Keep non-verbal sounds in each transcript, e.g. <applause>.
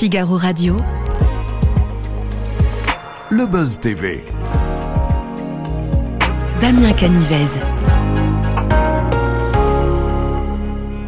Figaro Radio. Le Buzz TV. Damien Canivez.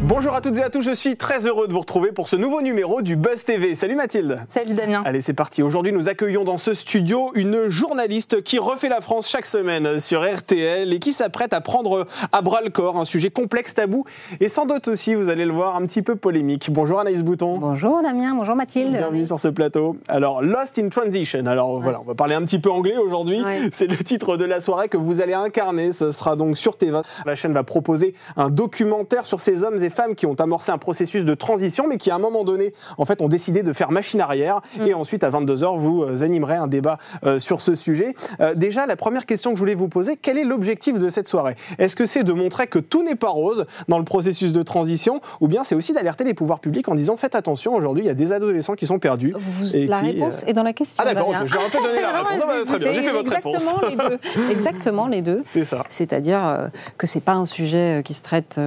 Bonjour à toutes et à tous, je suis très heureux de vous retrouver pour ce nouveau numéro du Buzz TV. Salut Mathilde. Salut Damien. Allez, c'est parti. Aujourd'hui, nous accueillons dans ce studio une journaliste qui refait la France chaque semaine sur RTL et qui s'apprête à prendre à bras le corps un sujet complexe, tabou et sans doute aussi, vous allez le voir, un petit peu polémique. Bonjour Anaïs Bouton. Bonjour Damien, bonjour Mathilde. Bienvenue sur ce plateau. Alors, Lost in Transition. Alors voilà, on va parler un petit peu anglais aujourd'hui. Ouais. C'est le titre de la soirée que vous allez incarner. Ce sera donc sur TV. La chaîne va proposer un documentaire sur ces hommes et femmes qui ont amorcé un processus de transition, mais qui à un moment donné, en fait, ont décidé de faire machine arrière. Mm. Et ensuite, à 22h, vous euh, animerez un débat euh, sur ce sujet. Euh, déjà, la première question que je voulais vous poser, quel est l'objectif de cette soirée? Est-ce que c'est de montrer que tout n'est pas rose dans le processus de transition, ou bien c'est aussi d'alerter les pouvoirs publics en disant faites attention, aujourd'hui, il y a des adolescents qui sont perdus. Vous- Et la qui, réponse euh, est dans la question. Ah d'accord, j'ai un peu donné la <laughs> réponse. Ah très bien, j'ai fait votre réponse. exactement Les deux. <laughs> Exactement les deux. C'est ça. C'est-à-dire que c'est pas un sujet qui se traite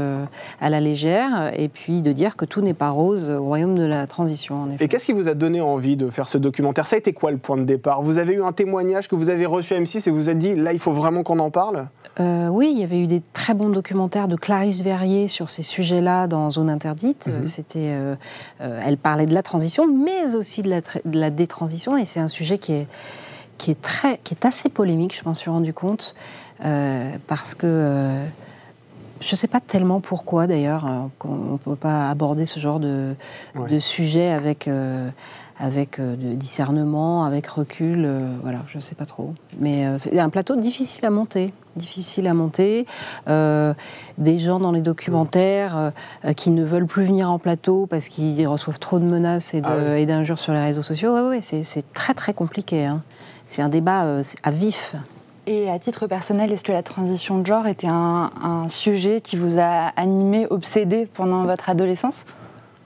à la légère, et puis de dire que tout n'est pas rose au royaume de la transition. En effet. Et qu'est-ce qui vous a donné envie de faire ce documentaire? Ça a été quoi le point de départ? Vous avez eu un témoignage que vous avez reçu à M6 et vous vous êtes dit là il faut vraiment qu'on en parle? Euh, oui, il y avait eu des très bons documentaires de Clarisse Verrier sur ces sujets-là dans Zone Interdite. Mhm. Euh, C'était, euh, euh, elle parlait de la transition, mais aussi de la, de la détransition, et c'est un sujet qui est qui est très, qui est assez polémique. Je m'en suis rendu compte euh, parce que euh, je ne sais pas tellement pourquoi d'ailleurs hein, qu'on ne peut pas aborder ce genre de, Ouais. de sujet avec. euh, avec euh, de discernement, avec recul, euh, voilà, je ne sais pas trop. Mais euh, c'est un plateau difficile à monter, difficile à monter. Euh, des gens dans les documentaires euh, euh, qui ne veulent plus venir en plateau parce qu'ils reçoivent trop de menaces et Ah oui. d'injures sur les réseaux sociaux. Ouais, ouais, c'est très très compliqué. hein. C'est un débat euh, à vif. Et à titre personnel, est-ce que la transition de genre était un, sujet qui vous a animé, obsédé pendant votre adolescence?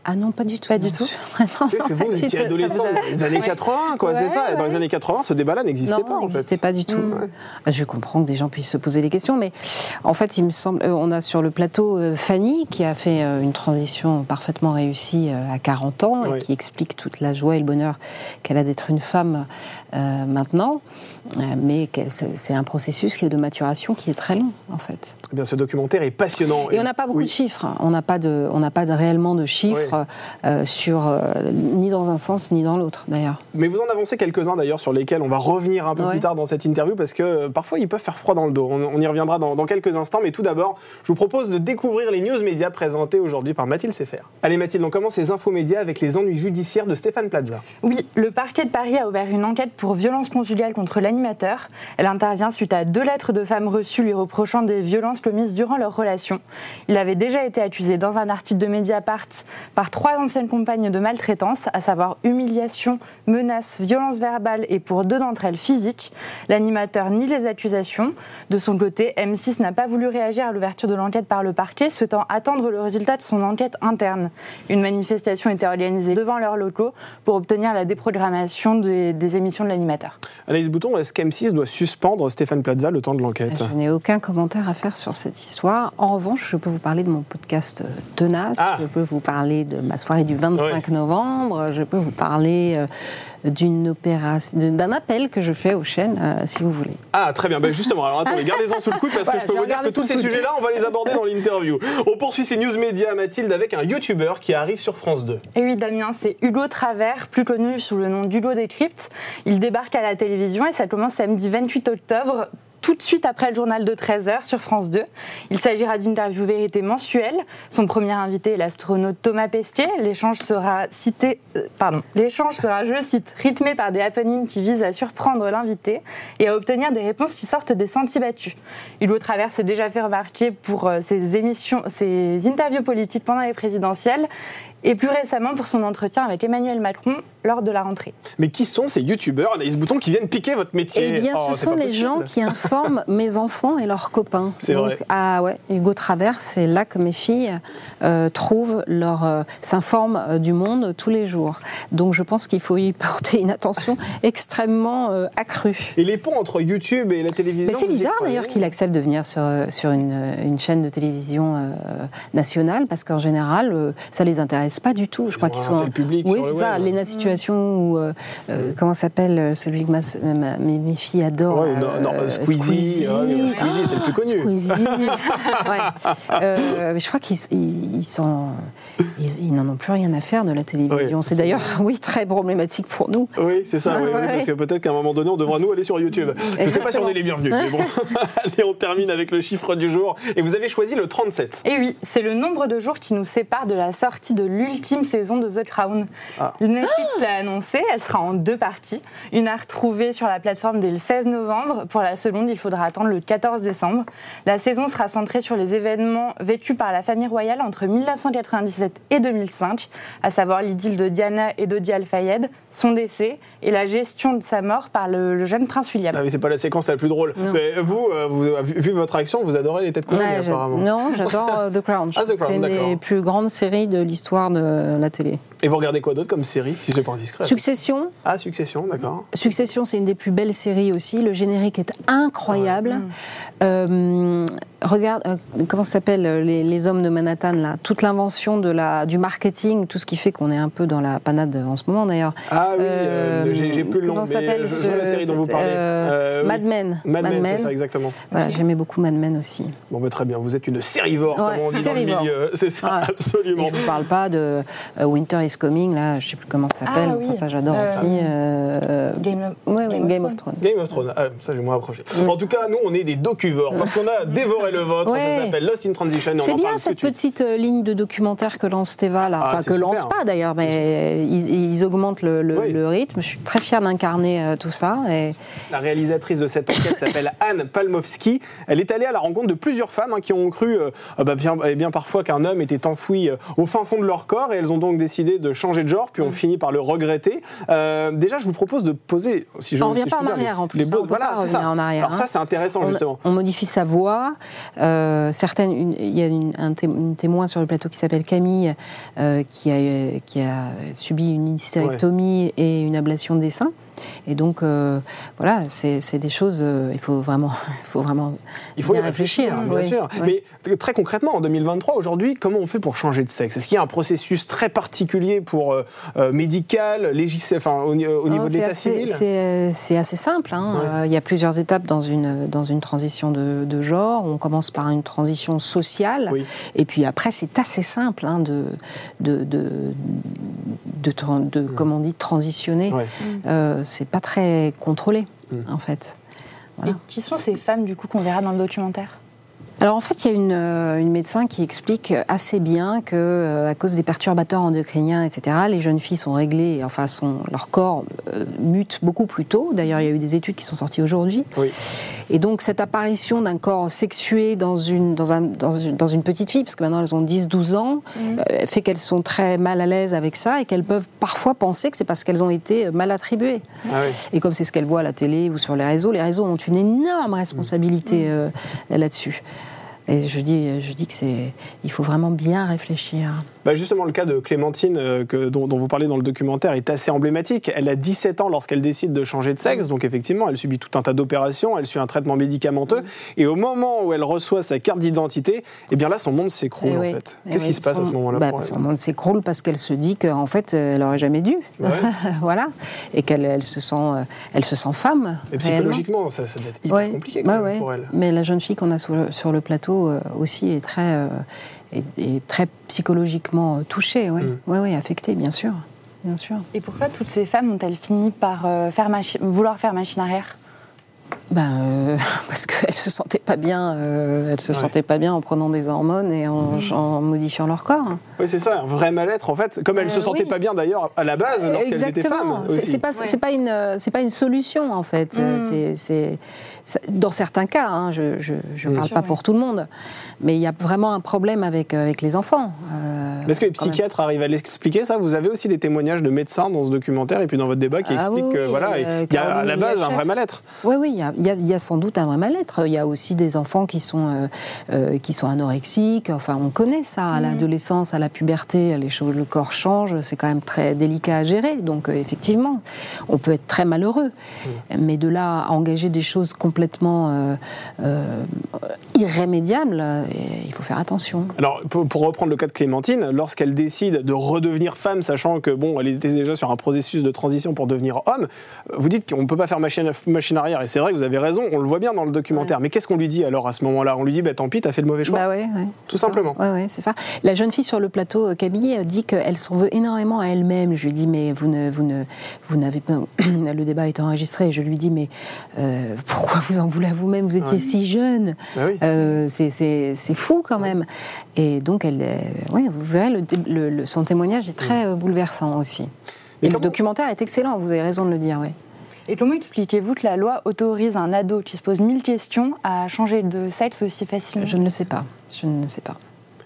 Ah non, pas du tout. Pas du tout <laughs> C'est vous, vous étiez adolescent les années Ouais. 80, quoi, c'est ça. Dans les années 80, ce débat-là n'existait Non, pas en n'existait fait. pas du tout. Mm. Ah, Je comprends que des gens puissent se poser des questions, mais en fait, il me semble, euh, on a sur le plateau euh, Fanny qui a fait euh, une transition parfaitement réussie à 40 ans Oui. et qui explique toute la joie et le bonheur qu'elle a d'être une femme euh, maintenant, mais c'est un processus qui est de maturation qui est très long en fait. Eh bien, ce documentaire est passionnant. Et on n'a pas beaucoup Oui. de chiffres. On n'a pas de, on n'a pas de, réellement de chiffres euh, sur euh, ni dans un sens ni dans l'autre d'ailleurs. Mais vous en avancez quelques-uns d'ailleurs sur lesquels on va revenir un peu Ouais. plus tard dans cette interview parce que euh, parfois ils peuvent faire froid dans le dos. On, on y reviendra dans, dans quelques instants, mais tout d'abord, je vous propose de découvrir les news médias présentés aujourd'hui par Mathilde Sefer. Allez Mathilde, on commence les infos médias avec les ennuis judiciaires de Stéphane Plaza. Oui, le parquet de Paris a ouvert une enquête pour violence conjugale contre l'animateur. Elle intervient suite à deux lettres de femmes reçues lui reprochant des violences commises durant leur relation. Il avait déjà été accusé dans un article de Mediapart par trois anciennes compagnes de maltraitance, à savoir humiliation, menaces, violence verbale et pour deux d'entre elles physique. L'animateur nie les accusations. De son côté, M6 n'a pas voulu réagir à l'ouverture de l'enquête par le parquet, souhaitant attendre le résultat de son enquête interne. Une manifestation était organisée devant leurs locaux pour obtenir la déprogrammation des, des émissions de l'animateur. Anaïs Bouton, est-ce qu'M6 doit suspendre Stéphane Plaza le temps de l'enquête? Je n'ai aucun commentaire à faire sur cette histoire. En revanche, je peux vous parler de mon podcast euh, Tenace, Ah. je peux vous parler de ma soirée du 25 novembre, je peux vous parler euh, d'une opération, d'un appel que je fais aux chaînes, euh, si vous voulez. Ah, très bien. Ben justement, alors attendez, gardez-en sous le coude parce Voilà, que je peux je vous dire que tous ces sujets-là, on va les aborder dans l'interview. On poursuit ces news médias, Mathilde, avec un YouTuber qui arrive sur France 2. Et oui, Damien, c'est Hugo Travers, plus connu sous le nom d'Hugo Décrypte. Il débarque à la télévision et ça commence samedi 28 octobre. Tout de suite après le journal de 13h sur France 2. Il s'agira d'interviews vérité mensuelles. Son premier invité est l'astronaute Thomas Pesquet. L'échange sera cité, euh, l'échange sera, je cite, rythmé par des happenings qui visent à surprendre l'invité et à obtenir des réponses qui sortent des sentiers battus. Hugo Travers s'est déjà fait remarquer pour euh, ses émissions, ses interviews politiques pendant les présidentielles et plus récemment pour son entretien avec Emmanuel Macron lors de la rentrée. Mais qui sont ces YouTubers, Anaïs Bouton, qui viennent piquer votre métier Eh bien, Oh, ce sont les possible. gens qui, inf- forment <laughs> mes enfants et leurs copains. C'est vrai. Ah ouais, Hugo Travers, c'est là que mes filles euh, trouvent leur, euh, s'informent euh, du monde tous les jours. Donc je pense qu'il faut y porter une attention <laughs> extrêmement euh, accrue. Et les ponts entre YouTube et la télévision Mais c'est bizarre d'ailleurs qu'il accepte de venir sur, sur une, une chaîne de télévision euh, nationale parce qu'en général, euh, ça les intéresse pas du tout. Je crois qu'ils un sont. tel public oui, c'est ça. web. Lena Situation ou euh, euh, comment s'appelle euh, celui que ma- ma- mes, mes filles adorent. Ouais, non, non, euh, Squeezie, ouais, Squeezie, c'est le plus connu. Squeezie. <laughs> Ouais. Euh, mais je crois qu'ils ils, ils sont, ils, ils n'en ont plus rien à faire de la télévision. C'est d'ailleurs, <laughs> oui, très problématique pour nous. Oui, c'est ça, Ah, oui, parce que peut-être qu'à un moment donné, on devra nous aller sur YouTube. Je ne sais pas si on est les bienvenus, mais bon. <laughs> Allez, on termine avec le chiffre du jour. Et vous avez choisi le 37. Et oui, c'est le nombre de jours qui nous sépare de la sortie de l'ultime saison de The Crown. Ah. Netflix l'a annoncé, elle sera en deux parties. Une à retrouver sur la plateforme dès le 16 novembre. Pour la seconde, il faudra attendre le 14 décembre. La saison sera centrée sur les événements vécus par la famille royale entre 1997 et 2005, à savoir l'idylle de Diana et Dodi Al-Fayed, son décès et la gestion de sa mort par le, le jeune prince William. Ah oui, c'est pas la séquence la plus drôle. Non. Mais vous, euh, vous, vu, vu votre action, vous adorez les têtes couronnées, Ouais, apparemment. non, j'adore euh, The Crown. Ah, The Crown, c'est une des plus grandes séries de l'histoire de la télé. Et vous regardez quoi d'autre comme série, si c'est pas indiscret Succession, Ah, Succession, d'accord. Succession, c'est une des plus belles séries aussi. Le générique est incroyable. Euh, regarde, euh, comment ça s'appelle euh, les, les hommes de Manhattan là? Toute l'invention de la du marketing, tout ce qui fait qu'on est un peu dans la panade en ce moment d'ailleurs. Ah oui, euh, Euh, j'ai plus le nom, comment mais s'appelle je, je vois la série dont vous parlez. euh, Euh, oui. Mad Men. Mad Men, Men. c'est ça, exactement. Voilà, j'aimais beaucoup Mad Men aussi. Bon, bah, très bien. Vous êtes une sérivore, Ouais, comme on dit sérivore. dans le milieu. C'est ça, Ouais. absolument. Et je vous parle pas de Winter is Coming là, je sais plus comment ça s'appelle. Ah oui. Enfin, ça j'adore Euh, aussi. euh, Game of- ouais, ouais, Game of Game of Thrones. Game of Thrones, ah, ça j'ai moins approché. En tout cas, nous on est des docuvores parce qu'on a dévoré le vôtre. Ouais. Ça s'appelle Lost in Transition. C'est en bien parle cette petite euh, ligne de documentaire que lance Teva là, Ah, enfin que super. lance pas d'ailleurs, mais ils, ils augmentent le, le- Oui. le rythme. Je suis très fière d'incarner euh, tout ça. Et La réalisatrice de cette enquête <coughs> s'appelle Anne Palmowski. Elle est allée à la rencontre de plusieurs femmes hein, qui ont cru, bah, bien, eh bien parfois, qu'un homme était enfoui euh, au fin fond de leur corps et elles ont donc décidé de changer de genre, puis ont fini par le regretter. Euh, déjà, je vous propose de poser, si je On revient si je pas en dire, les- arrière, en plus, les hein, on peut voilà, pas ça. en arrière, Alors ça, hein. c'est intéressant on, justement. on modifie sa voix. Euh, certaines, il y a une, un témoin sur le plateau qui s'appelle Camille euh, qui, a, qui a subi une hystérectomie et une ablation des seins. Et donc, euh, voilà, c'est des choses. euh, il faut vraiment, <laughs> il faut vraiment Il faut y bien réfléchir. bien oui, sûr. oui. Mais très concrètement, en 2023, aujourd'hui, comment on fait pour changer de sexe? Est-ce qu'il y a un processus très particulier pour euh, médical, légis... enfin, au, au niveau Oh, de l'état civil? C'est assez simple. hein. Ouais. Euh, Il y a plusieurs étapes dans une, dans une transition de, de genre. On commence par une transition sociale. Oui. Et puis après, c'est assez simple hein, de, de, de, de, tran- de, comment on dit, transitionner. Ouais. Euh, c'est pas très contrôlé, Mm. en fait. Voilà. Et qui sont ces femmes du coup qu'on verra dans le documentaire? Alors en fait, il y a une, euh, une médecin qui explique assez bien que euh, à cause des perturbateurs endocriniens, etc., les jeunes filles sont réglées, enfin sont, leur corps euh, mute beaucoup plus tôt. D'ailleurs, il y a eu des études qui sont sorties aujourd'hui. Oui. Et donc cette apparition d'un corps sexué dans une, dans, un, dans, une, dans une petite fille, parce que maintenant elles ont 10-12 ans, euh, fait qu'elles sont très mal à l'aise avec ça et qu'elles peuvent parfois penser que c'est parce qu'elles ont été mal attribuées. Ah oui. Et comme c'est ce qu'elles voient à la télé ou sur les réseaux, les réseaux ont une énorme responsabilité euh, là-dessus. Et je dis, je dis que c'est, il faut vraiment bien réfléchir. Bah justement, le cas de Clémentine, euh, que, dont, dont vous parlez dans le documentaire, est assez emblématique. Elle a 17 ans lorsqu'elle décide de changer de sexe, donc effectivement, elle subit tout un tas d'opérations, elle suit un traitement médicamenteux, et au moment où elle reçoit sa carte d'identité, eh bien là, son monde s'écroule Eh en oui. fait. Eh Qu'est-ce oui, qui se passe à ce moment-là bah, Son monde s'écroule parce qu'elle se dit qu'en fait, elle aurait jamais dû. Ouais. <laughs> voilà. Et qu'elle elle se, sent, euh, elle se sent femme. Et psychologiquement, ça, ça doit être hyper Ouais, compliqué quand ouais, même ouais. pour elle. Mais la jeune fille qu'on a sur le, sur le plateau euh, aussi est très, euh, est très psychologiquement touchée, ouais. Mm. Ouais, ouais, affectée, bien sûr. Bien sûr. Et pourquoi toutes ces femmes ont-elles fini par euh, faire vouloir faire machine arrière? Ben, euh, <laughs> parce qu'elles se sentaient pas bien, euh, elles se Ouais. sentaient pas bien en prenant des hormones et en, en modifiant leur corps. Oui, c'est ça, un vrai mal-être en fait. Comme elle Euh, se sentait oui. pas bien d'ailleurs à la base lorsqu'elles étaient femmes. C'est- pas, c'est pas une, euh, c'est pas une solution en fait. Euh, Mm. c'est- dans certains cas, hein, je, je, je Mm. parle Sûr, pas ouais. pour tout le monde, mais il y a vraiment un problème avec euh, avec les enfants. euh, Est-ce que les quand même. psychiatres arrivent à l'expliquer ça? Vous avez aussi des témoignages de médecins dans ce documentaire et puis dans votre débat qui Ah expliquent oui, que voilà, euh, il y a à la base un vrai mal-être. Oui, oui, il y a, il y a- il y a sans doute un vrai mal-être. Il y a aussi des enfants qui sont, euh, euh, qui sont anorexiques. Enfin, on connaît ça. À l'adolescence, à la puberté, les choses, le corps change. C'est quand même très délicat à gérer. Donc, euh, effectivement, on peut être très malheureux. Mais de là à engager des choses complètement euh, euh, irrémédiables, il faut faire attention. Alors, pour, pour reprendre le cas de Clémentine, lorsqu'elle décide de redevenir femme, sachant que bon, elle était déjà sur un processus de transition pour devenir homme, vous dites qu'on ne peut pas faire machine, machine arrière, et c'est vrai que vous avez raison, on le voit bien dans le documentaire. Mais qu'est-ce qu'on lui dit alors à ce moment-là? On lui dit, bah, tant pis, t'as fait le mauvais choix. Bah ouais, ouais, Tout ça. simplement. Ouais, ouais, c'est ça. La jeune fille sur le plateau, euh, Camille, euh, dit qu'elle s'en veut énormément à elle-même. Je lui dis, mais vous ne, vous ne, vous n'avez pas. <coughs> le débat est enregistré. Je lui dis, mais euh, pourquoi vous en voulez à vous-même? Vous étiez Ouais. si jeune. Bah oui. Euh, c'est- c'est c'est fou quand même. Et donc, elle, euh, ouais, vous verrez, le, dé- le- le- son témoignage est très euh, bouleversant aussi. Mais Et comment- le documentaire est excellent. Vous avez raison de le dire. Ouais. Et comment expliquez-vous que la loi autorise un ado qui se pose mille questions à changer de sexe aussi facilement? Je ne le sais pas. Je ne le sais pas.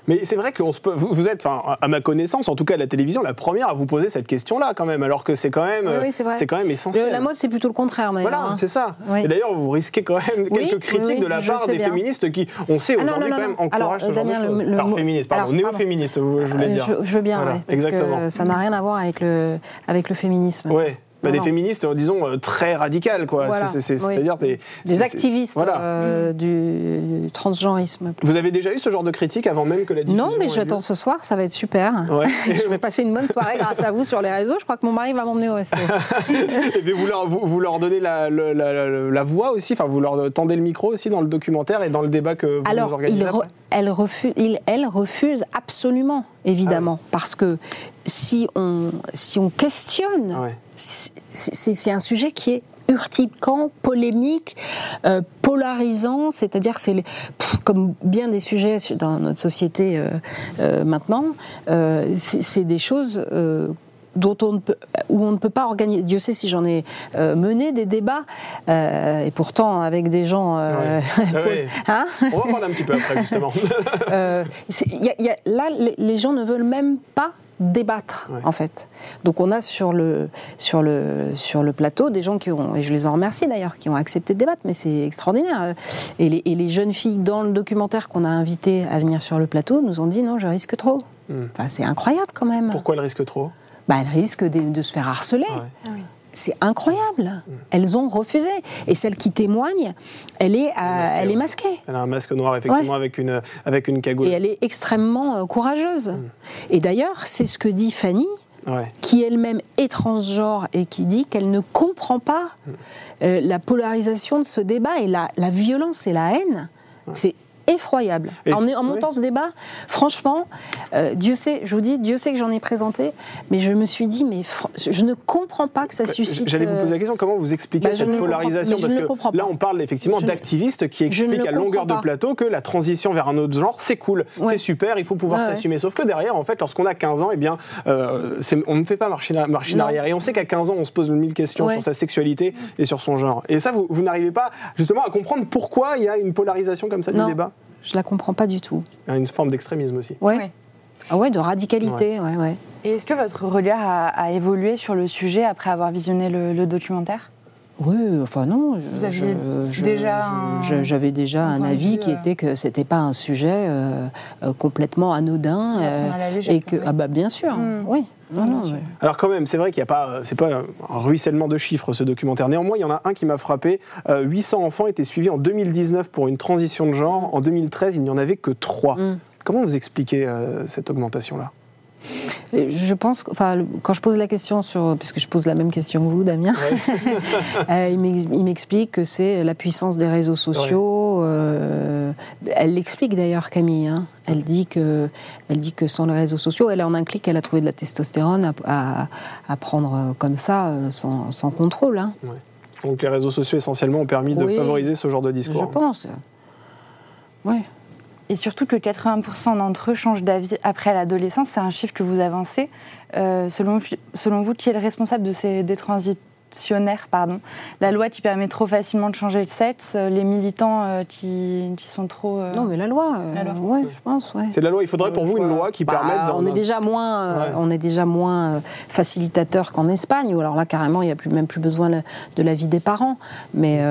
Mais c'est vrai que vous, vous êtes, enfin, à ma connaissance, en tout cas à la télévision, la première à vous poser cette question-là quand même, alors que c'est quand même, Oui, oui, c'est quand même essentiel. Le- la mode, c'est plutôt le contraire. d'ailleurs, Voilà, hein. c'est ça. Oui. Et d'ailleurs, vous risquez quand même quelques critiques de la part des bien. féministes qui, on sait Ah aujourd'hui non, quand même encouragent Alors, ce genre Damien, de le- le Alors féministe, pardon, néo-féministe, je voulais Euh, dire. Je, je veux bien, Voilà, ouais, parce exactement. que ça n'a rien à voir avec le, avec le féminisme. Ouais. Bah, Non, des non. féministes, euh, disons, euh, très radicales, quoi. Voilà, oui. C'est-à-dire des, activistes Voilà. euh, du, du transgenrisme. Vous avez déjà eu ce genre de critique avant même que la diffusion Non, mais ait j'attends ce soir, ça va être super. Ouais. <laughs> Je vais passer une bonne soirée grâce à vous sur les réseaux. Je crois que mon mari va m'emmener au resto. <laughs> Et puis vous leur, vous, vous leur donnez la, la, la- la voix aussi, enfin vous leur tendez le micro aussi dans le documentaire et dans le débat que vous Alors, organisez re- elle, refuse, il- elle refuse absolument, évidemment, Ah parce que si on, si on questionne, Ah ouais. c'est un sujet qui est urticant, polémique, euh, polarisant, c'est-à-dire c'est comme bien des sujets dans notre société euh, euh, maintenant, euh, c'est c'est des choses euh, dont on ne peut, où on ne peut pas organiser. Dieu sait si j'en ai euh, mené des débats, euh, et pourtant avec des gens. euh, <laughs> Ah hein On va en parler un petit peu après justement. <laughs> euh, c'est- il y a- il y a- là, les, les gens ne veulent même pas débattre en fait. Donc on a sur le sur le sur le plateau des gens qui ont et je les en remercie d'ailleurs qui ont accepté de débattre mais c'est extraordinaire et les, et les jeunes filles dans le documentaire qu'on a invité à venir sur le plateau nous ont dit non je risque trop. Hmm. Enfin, c'est incroyable quand même. Pourquoi elle risque trop? Bah, elles risquent de, de se faire harceler. Ouais. Ah oui. C'est incroyable. Elles ont refusé. Et celle qui témoigne, elle est, à- masquée, elle est masquée. Elle a un masque noir effectivement avec une avec une cagoule. Et elle est extrêmement euh, courageuse. Et d'ailleurs, c'est ce que dit Fanny, Ouais. qui elle-même est transgenre et qui dit qu'elle ne comprend pas euh, la polarisation de ce débat et la, la violence et la haine. C'est effroyable. Et en, montant ce débat, franchement, euh, Dieu sait, je vous dis, Dieu sait que j'en ai présenté, mais je me suis dit, mais je ne comprends pas que ça suscite. J'allais vous euh, poser la question, comment vous expliquez bah, cette polarisation Parce que là, on parle effectivement d'activistes qui expliquent à longueur de plateau que la transition vers un autre genre, c'est cool, Ouais. c'est super, il faut pouvoir ouais. s'assumer. Sauf que derrière, en fait, lorsqu'on a 15 ans, eh bien, euh, on ne fait pas marcher, marcher arrière. Et on sait qu'à 15 ans, on se pose mille questions Ouais. sur sa sexualité et sur son genre. Et ça, vous, vous n'arrivez pas justement à comprendre pourquoi il y a une polarisation comme ça du débat Je la comprends pas du tout. Il y a une forme d'extrémisme aussi. Ouais. Ouais. Ah ouais, de radicalité, ouais, ouais. Et est-ce que votre regard a, a évolué sur le sujet après avoir visionné le, le documentaire? Oui, enfin non. je- Vous aviez je- je- déjà je- un- J'avais déjà un avis vue, qui euh, était que c'était pas un sujet euh, euh, complètement anodin. Euh, et que, ah bah bien sûr, Mm. oui. Non, Bien non, sûr. ouais. Alors quand même, c'est vrai qu'il n'y a pas, c'est pas un ruissellement de chiffres ce documentaire. Néanmoins, il y en a un qui m'a frappé. Euh, 800 enfants étaient suivis en 2019 pour une transition de genre. En 2013, il n'y en avait que 3. Mm. Comment vous expliquez euh, cette augmentation-là? Et Je pense, enfin, quand je pose la question sur, puisque je pose la même question que vous, Damien, <laughs> euh, il m'ex- il m'explique que c'est la puissance des réseaux sociaux. euh, elle l'explique d'ailleurs, Camille. hein. Elle dit que, elle dit que sans les réseaux sociaux, elle en un clic, elle a trouvé de la testostérone à, à- à prendre euh, comme ça, euh, sans, sans contrôle. hein. Donc les réseaux sociaux essentiellement ont permis de favoriser ce genre de Je discours. pense. Ouais. Et surtout que 80% d'entre eux changent d'avis après l'adolescence. C'est un chiffre que vous avancez. Euh, selon, vous, qui est le responsable de ces des pardon. La loi qui permet trop facilement de changer de sexe, euh, les militants euh, qui, qui, sont trop. Euh, non, mais la loi, la loi. Ouais, je pense. Ouais. C'est la loi. Il faudrait pour vous une loi qui bah, permette. On est déjà moins, on est déjà moins facilitateur qu'en Espagne, où alors là carrément il n'y a plus, même plus besoin de l'avis des parents. Mais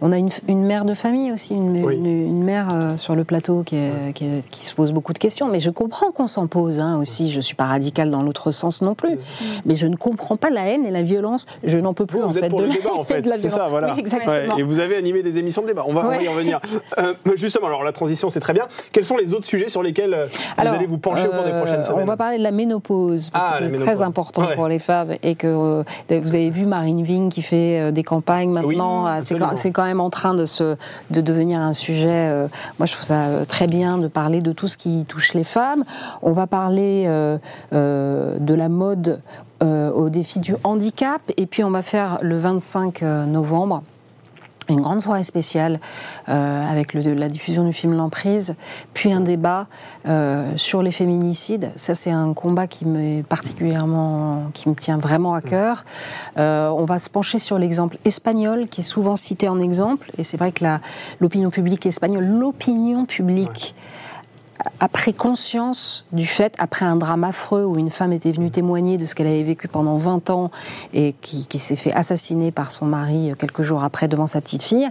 on a une, une, mère de famille aussi, une, une, mère sur le plateau qui, est, qui, qui, se pose beaucoup de questions. Mais je comprends qu'on s'en pose hein, aussi. Je suis pas radicale dans l'autre sens non plus. Mais je ne comprends pas la haine et la violence. Je n'en peut plus. Vous, en êtes pour le débat, en <laughs> fait. C'est ça, voilà. exactement. et vous avez animé des émissions de débat. On va, y revenir. Euh, justement, alors la transition, c'est très bien. Quels sont les autres sujets sur lesquels euh, vous allez vous pencher au cours des euh, prochaines semaines On va parler de la ménopause, parce que ah, c'est très important pour les femmes. Et que vous avez vu Marine Ving qui fait des campagnes maintenant. c'est quand, même en train de, se, de devenir un sujet. moi, je trouve ça très bien de parler de tout ce qui touche les femmes. On va parler de la mode euh, au défi du handicap. Et puis on va faire le 25 euh, novembre une grande soirée spéciale euh, avec la diffusion du film L'Emprise, puis un débat sur les féminicides. Ça, c'est un combat qui me particulièrement, qui me tient vraiment à cœur. on va se pencher sur l'exemple espagnol, qui est souvent cité en exemple, et c'est vrai que l'opinion publique espagnole, l'opinion publique a pris conscience du fait, après un drame affreux où une femme était venue témoigner de ce qu'elle avait vécu pendant 20 ans et qui, s'est fait assassiner par son mari quelques jours après devant sa petite fille,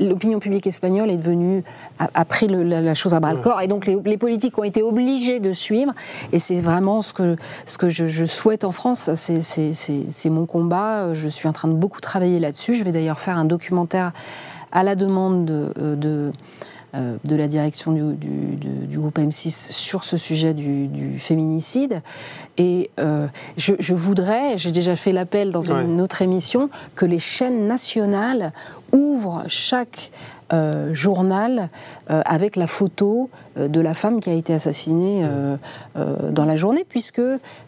l'opinion publique espagnole est devenue, a, pris la, chose à bras le corps. Et donc les, politiques ont été obligés de suivre. Et c'est vraiment ce que, ce que je, souhaite en France, c'est mon combat, je suis en train de beaucoup travailler là-dessus, je vais d'ailleurs faire un documentaire à la demande de, de euh, de la direction du, groupe M6 sur ce sujet du, féminicide. Et euh, je, voudrais, j'ai déjà fait l'appel dans une autre émission, que les chaînes nationales ouvrent chaque euh, journal euh, avec la photo euh, de la femme qui a été assassinée dans la journée, puisque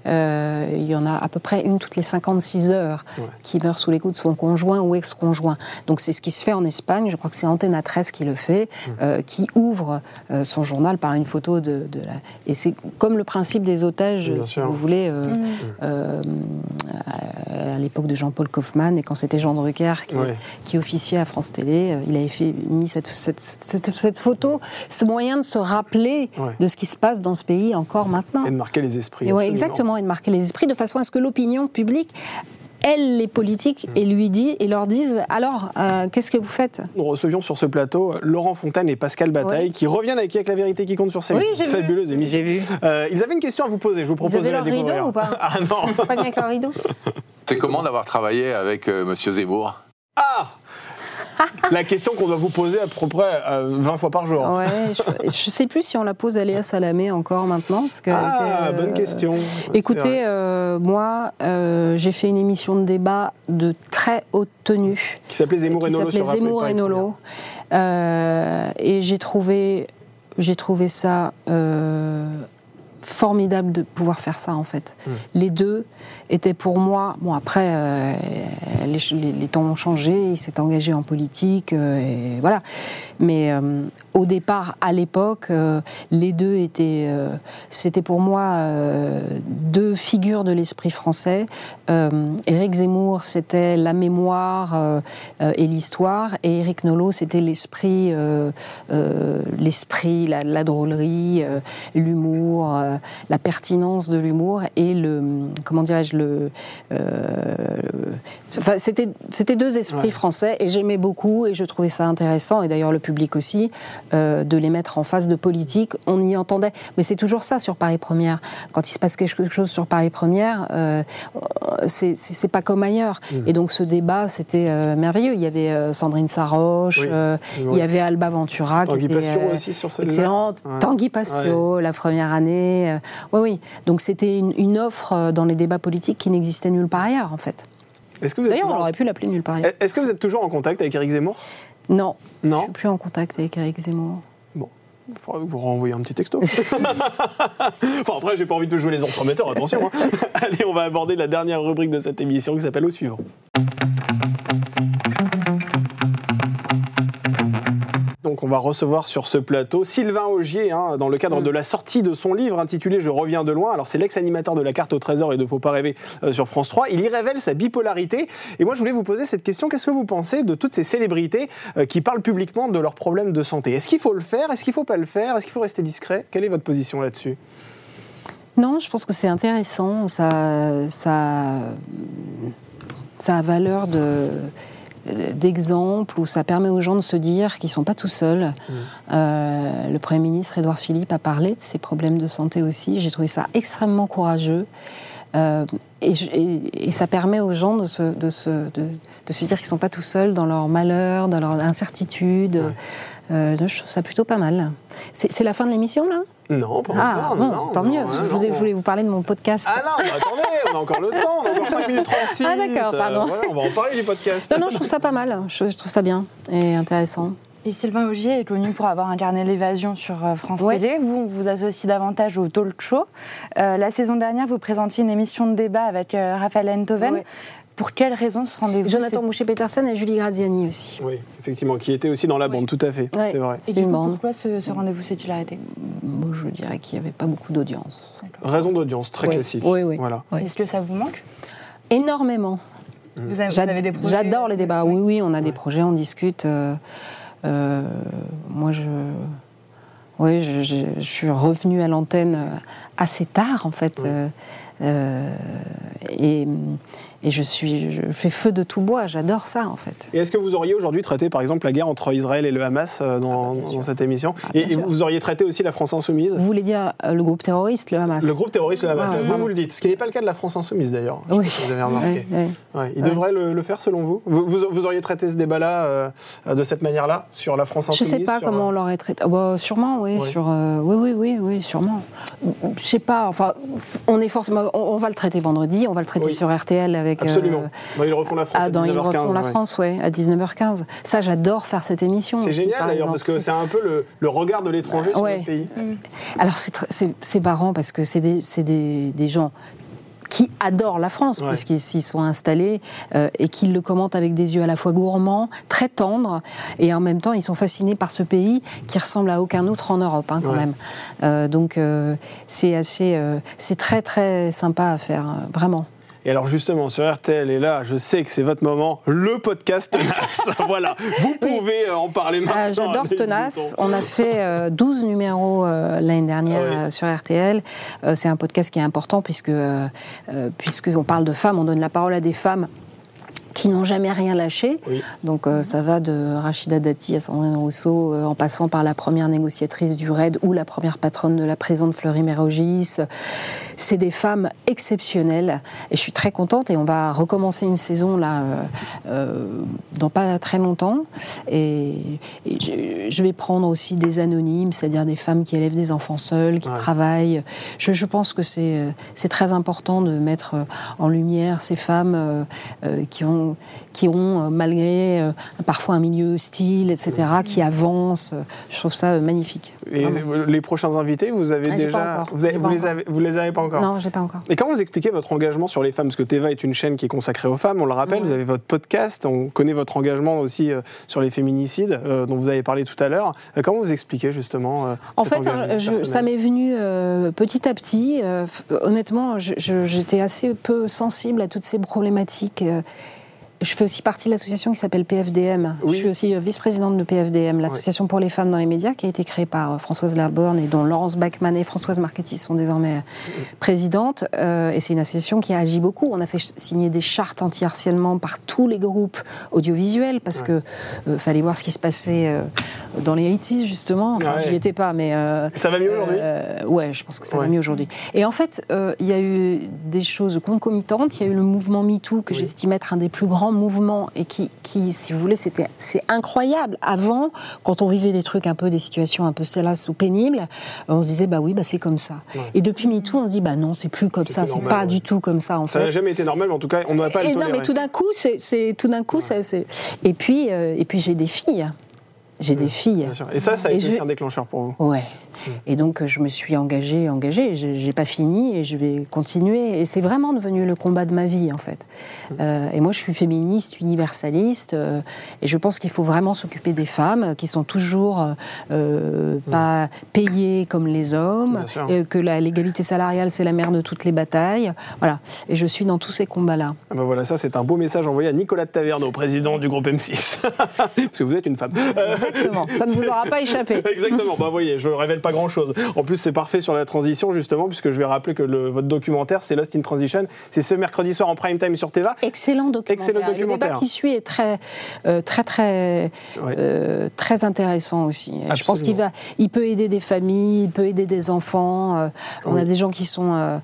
il y en a à peu près une toutes les 56 heures qui meurt sous les coups de son conjoint ou ex-conjoint. Donc c'est ce qui se fait en Espagne. Je crois que c'est Antena 13 qui le fait, qui ouvre son journal par une photo de, la. Et c'est comme le principe des otages, si vous voulez, à l'époque de Jean-Paul Kaufmann et quand c'était Jean Drucker qui, qui officiait à France Télé, il avait fait mis cette, cette, photo, ce moyen de se rappeler de ce qui se passe dans ce pays encore maintenant. Et de marquer les esprits. Et exactement, et de marquer les esprits de façon à ce que l'opinion publique elle, les politiques, et lui dit, et leur disent alors, euh, qu'est-ce que vous faites? Nous recevions sur ce plateau Laurent Fontaine et Pascal Bataille qui reviennent avec, avec la vérité qui compte sur scène. Oui, j'ai Fabuleuse émission. J'ai vu. Euh, ils avaient une question à vous poser, je vous propose vous avez de la leur rideau ou pas? <laughs> Ah non C'est pas bien avec leur rideau? C'est comment d'avoir travaillé avec M. Euh, Monsieur Zemmour? Ah <laughs> la question qu'on doit vous poser à peu près 20 fois par jour. Ouais, je, ne sais plus si on la pose à Léa Salamé encore maintenant. Parce ah, bonne question. Écoutez, euh, moi, euh, j'ai fait une émission de débat de très haute tenue. Qui s'appelait Zemmour et Nolo. Qui s'appelait Zemmour et Nolo. Euh, et j'ai trouvé, j'ai trouvé ça formidable de pouvoir faire ça en fait. Hmm. Les deux étaient pour moi, bon après euh, les, temps ont changé, il s'est engagé en politique euh, et voilà. Mais euh, au départ, à l'époque, les deux étaient, c'était pour moi deux figures de l'esprit français. Éric Zemmour, c'était la mémoire et l'histoire, et Éric Nolot, c'était l'esprit, l'esprit, la, drôlerie, l'humour la pertinence de l'humour et le comment dirais-je le euh, enfin, c'était c'était deux esprits français et j'aimais beaucoup et je trouvais ça intéressant et d'ailleurs le public aussi euh, de les mettre en face de politique on y entendait. Mais c'est toujours ça sur Paris Première. Quand il se passe quelque chose sur Paris Première euh, c'est pas comme ailleurs. Mmh. et donc ce débat c'était merveilleux. Il y avait Sandrine Saroche il y avait Alba Ventura qui était aussi sur excellente. Tanguy Pastio la première année oui, oui. Donc c'était une, offre dans les débats politiques qui n'existait nulle part ailleurs, en fait. D'ailleurs, on aurait pu l'appeler nulle part ailleurs. Est-ce que vous êtes toujours en contact avec Éric Zemmour? Non. Non? Je suis plus en contact avec Éric Zemmour. Bon. Il faudra vous renvoyer un petit texto. <laughs> enfin, après, j'ai pas envie de jouer les entremetteurs, attention. Hein. <laughs> Allez, on va aborder la dernière rubrique de cette émission qui s'appelle Au suivant. Donc on qu'on va recevoir sur ce plateau. Sylvain Augier, hein, dans le cadre Mm. de la sortie de son livre intitulé Je reviens de loin. Alors, c'est l'ex-animateur de la carte au trésor et de Faut pas rêver euh, sur France 3. Il y révèle sa bipolarité. Et moi, je voulais vous poser cette question. Qu'est-ce que vous pensez de toutes ces célébrités euh, qui parlent publiquement de leurs problèmes de santé? Est-ce qu'il faut le faire? Est-ce qu'il faut pas le faire? Est-ce qu'il faut rester discret? Quelle est votre position là-dessus? Non, je pense que c'est intéressant. Ça, ça, ça a valeur de d'exemple où ça permet aux gens de se dire qu'ils sont pas tout seuls. Euh, le Premier ministre Édouard Philippe a parlé de ses problèmes de santé aussi. J'ai trouvé ça extrêmement courageux. Euh, et, je- et- et ça permet aux gens de se, de se, de, de se dire qu'ils sont pas tout seuls dans leur malheur, dans leur incertitude. Euh, je trouve ça plutôt pas mal. C'est la fin de l'émission là? Non, pas Ah encore. bon, non, tant non, mieux. non, je, vous ai- non. je voulais vous parler de mon podcast. Ah non, attendez, on a encore le temps, on a encore 5 minutes 36. Ah, d'accord, euh, pardon. voilà, on va en parler du podcast. Non, non, je trouve ça pas mal. Je, je trouve ça bien et intéressant. Et Sylvain Augier est connu pour avoir incarné l'évasion sur euh, France Ouais. Télé. Vous, on vous associe davantage au talk show. Euh, la saison dernière, vous présentiez une émission de débat avec euh, Raphaël Enthoven. Ouais. Pour quelles raisons ce rendez-vous Jonathan Boucher-Peterson et Julie Graziani aussi. Oui, effectivement, qui était aussi dans la bande, tout à fait, c'est vrai. Et coup, bande. pourquoi ce, ce rendez-vous s'est-il arrêté Moi, je dirais qu'il n'y avait pas beaucoup d'audience. Raison d'audience, très classique. Oui, oui. Voilà. Est-ce que ça vous manque? Énormément. vous avez, vous J'ad- avez des projets J'adore les débats. Oui, oui, on a des projets, on discute. euh, moi, je. Oui, je, je- je suis revenue à l'antenne euh, assez tard, en fait. Oui. euh, euh, et, et je, suis, je fais feu de tout bois. J'adore ça, en fait. Et est-ce que vous auriez aujourd'hui traité, par exemple, la guerre entre Israël et le Hamas euh, dans, Ah, dans sûr. cette émission Ah, Et, vous auriez traité aussi la France Insoumise Vous voulez dire euh, le groupe terroriste, le Hamas Le groupe terroriste, le Hamas, Ah, vous, vous le dites. Ce qui n'est pas le cas de la France Insoumise, d'ailleurs. Oui. si Vous avez remarqué. Oui, oui. Ouais, il Ouais. devrait le, le faire, selon vous vous, vous- vous auriez traité ce débat-là euh, de cette manière-là, sur la France Je Insoumise sais pas comment on l'aurait traité. Ah bah, sûrement, oui, sur, oui, oui, oui, oui, sûrement. Je sais pas. Enfin, on est forcément. On, on va le traiter vendredi. On va le traiter sur RTL avec. Euh, Absolument. Bah, ils refont la France ah, à dans Ils 19h15. refont la ouais. France, ouais, à 19h15. Ça, j'adore faire cette émission. C'est génial par d'ailleurs, parce que c'est un peu le, le regard de l'étranger sur Ouais. notre pays. Alors, c'est c'est c'est marrant parce que c'est des, c'est des, des gens qui adorent la France, Ouais. puisqu'ils s'y sont installés euh, et qui le commentent avec des yeux à la fois gourmands, très tendres, et en même temps, ils sont fascinés par ce pays qui ressemble à aucun autre en Europe, hein, quand Ouais. même. Euh, donc, euh, c'est assez, euh, c'est très très sympa à faire, euh, vraiment. Et alors justement, sur RTL, et là, je sais que c'est votre moment, le podcast Tenace. <laughs> voilà, vous pouvez euh, en parler maintenant. Ah, J'adore Tenace. On a fait euh, 12 numéros euh, l'année dernière Ah oui. euh, sur RTL. Euh, c'est un podcast qui est important puisque, euh, euh, puisqu'on parle de femmes, on donne la parole à des femmes qui n'ont jamais rien lâché. Oui. Donc euh, ça va de Rachida Dati à Sandrine Rousseau, euh, en passant par la première négociatrice du RAID ou la première patronne de la prison de Fleury-Mérogis. C'est des femmes exceptionnelles et je suis très contente et on va recommencer une saison là euh, dans pas très longtemps et, et je, je vais prendre aussi des anonymes, c'est-à-dire des femmes qui élèvent des enfants seuls, qui Ouais. travaillent. Je, je pense que c'est très important de mettre en lumière ces femmes qui ont qui ont euh, malgré euh, parfois un milieu hostile, etc., qui avancent. Je trouve ça euh, magnifique. Et Vraiment. les prochains invités, vous avez Ah, déjà. Vous, avez- vous les encore. avez, vous les avez pas encore Non, j'ai pas encore. Et comment vous expliquez votre engagement sur les femmes? Parce que Teva est une chaîne qui est consacrée aux femmes, on le rappelle, vous avez votre podcast, on connaît votre engagement aussi euh, sur les féminicides, euh, dont vous avez parlé tout à l'heure. Euh, comment vous expliquez justement euh, En cet fait, je- personnel? ça m'est venu euh, petit à petit. Euh, honnêtement, j'étais assez peu sensible à toutes ces problématiques. Je fais aussi partie de l'association qui s'appelle PFDM. Oui. Je suis aussi euh, vice-présidente de PFDM, l'association pour les femmes dans les médias, qui a été créée par euh, Françoise Laborne et dont Laurence Bachmann et Françoise Marchetti sont désormais euh, présidentes. Euh, et c'est une association qui a agi beaucoup. On a fait signer des chartes anti-harcèlement par tous les groupes audiovisuels parce que euh, fallait voir ce qui se passait euh, dans les 80 justement. Enfin, j'y étais pas, mais Ça va mieux aujourd'hui ouais, je pense que ça va mieux aujourd'hui. Et en fait, il y a eu des choses concomitantes. Il y a eu le mouvement MeToo, que j'estime être un des plus grands mouvements et qui, qui si vous voulez, c'était, c'est incroyable. Avant, quand on vivait des trucs un peu, des situations un peu salaces ou pénibles, euh, on se disait, bah oui, bah c'est comme ça. Ouais. Et depuis MeToo, on se dit, bah non, c'est plus comme C'est ça, plus c'est normal, pas ouais. du tout comme ça, en Ça fait. n'a jamais été normal, mais en tout cas, on ne va pas Et le non, tolérer. mais tout d'un coup, c'est, c'est- tout d'un coup, c'est. Et puis, euh, et puis j'ai des filles. J'ai des filles. Et ça, ça a Et été je- un déclencheur pour vous. Ouais. Et donc, je me suis engagée, engagée. J'ai pas fini et je vais continuer. Et c'est vraiment devenu le combat de ma vie, en fait. Euh, et moi, je suis féministe, universaliste. euh, et je pense qu'il faut vraiment s'occuper des femmes qui sont toujours euh, euh, pas payées comme les hommes. Et que la- l'égalité salariale, c'est la mère de toutes les batailles. Voilà. Et je suis dans tous ces combats-là. Ah ben voilà, ça c'est un beau message envoyé à Nicolas de Taverneau, président du groupe M6. <laughs> Parce que vous êtes une femme. Euh, Exactement. Ça ne vous aura pas échappé. <laughs> Exactement, bah voyez, je révèle pas grand chose. En plus, c'est parfait sur la transition, justement, puisque je vais rappeler que le- votre documentaire, c'est Lost in Transition. C'est ce mercredi soir en prime time sur Teva. Excellent documentaire. Excellent Le débat qui suit est très, euh, très, très, Ouais. euh, très intéressant aussi. Je pense qu'il va, il peut aider des familles, il peut aider des enfants. euh, On Oui. a des gens qui sont,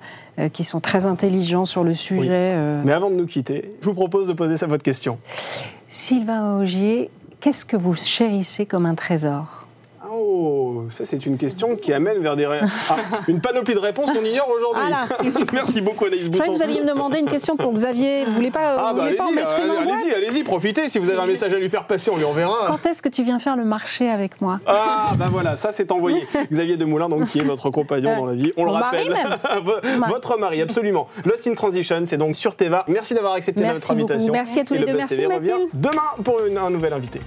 qui sont très intelligents sur le sujet. Mais avant de nous quitter, je vous propose de poser ça votre question. Sylvain Augier, qu'est-ce que vous chérissez comme un trésor? Ça c'est une question qui amène vers des ré- <laughs> Ah, une panoplie de réponses qu'on ignore aujourd'hui. Voilà. <laughs> Merci beaucoup Anaïs Je Bouton. que vous alliez me demander une question pour Xavier. Vous voulez pas, Ah vous bah voulez pas en allez-y, mettre une allez- boîte allez-y, allez-y, profitez. Si vous avez un message à lui faire passer, on lui enverra. Quand est-ce que tu viens faire le marché avec moi Ah, bah voilà, ça c'est envoyé. <laughs> Xavier Demoulin, donc, qui est votre compagnon dans la vie, on le mari rappelle. même. Votre mari, absolument. Lost in Transition, c'est donc sur Teva. Merci d'avoir accepté Merci notre beaucoup. invitation. Merci à tous Et les le deux. Merci, Mathilde. Demain pour une- un nouvel invité.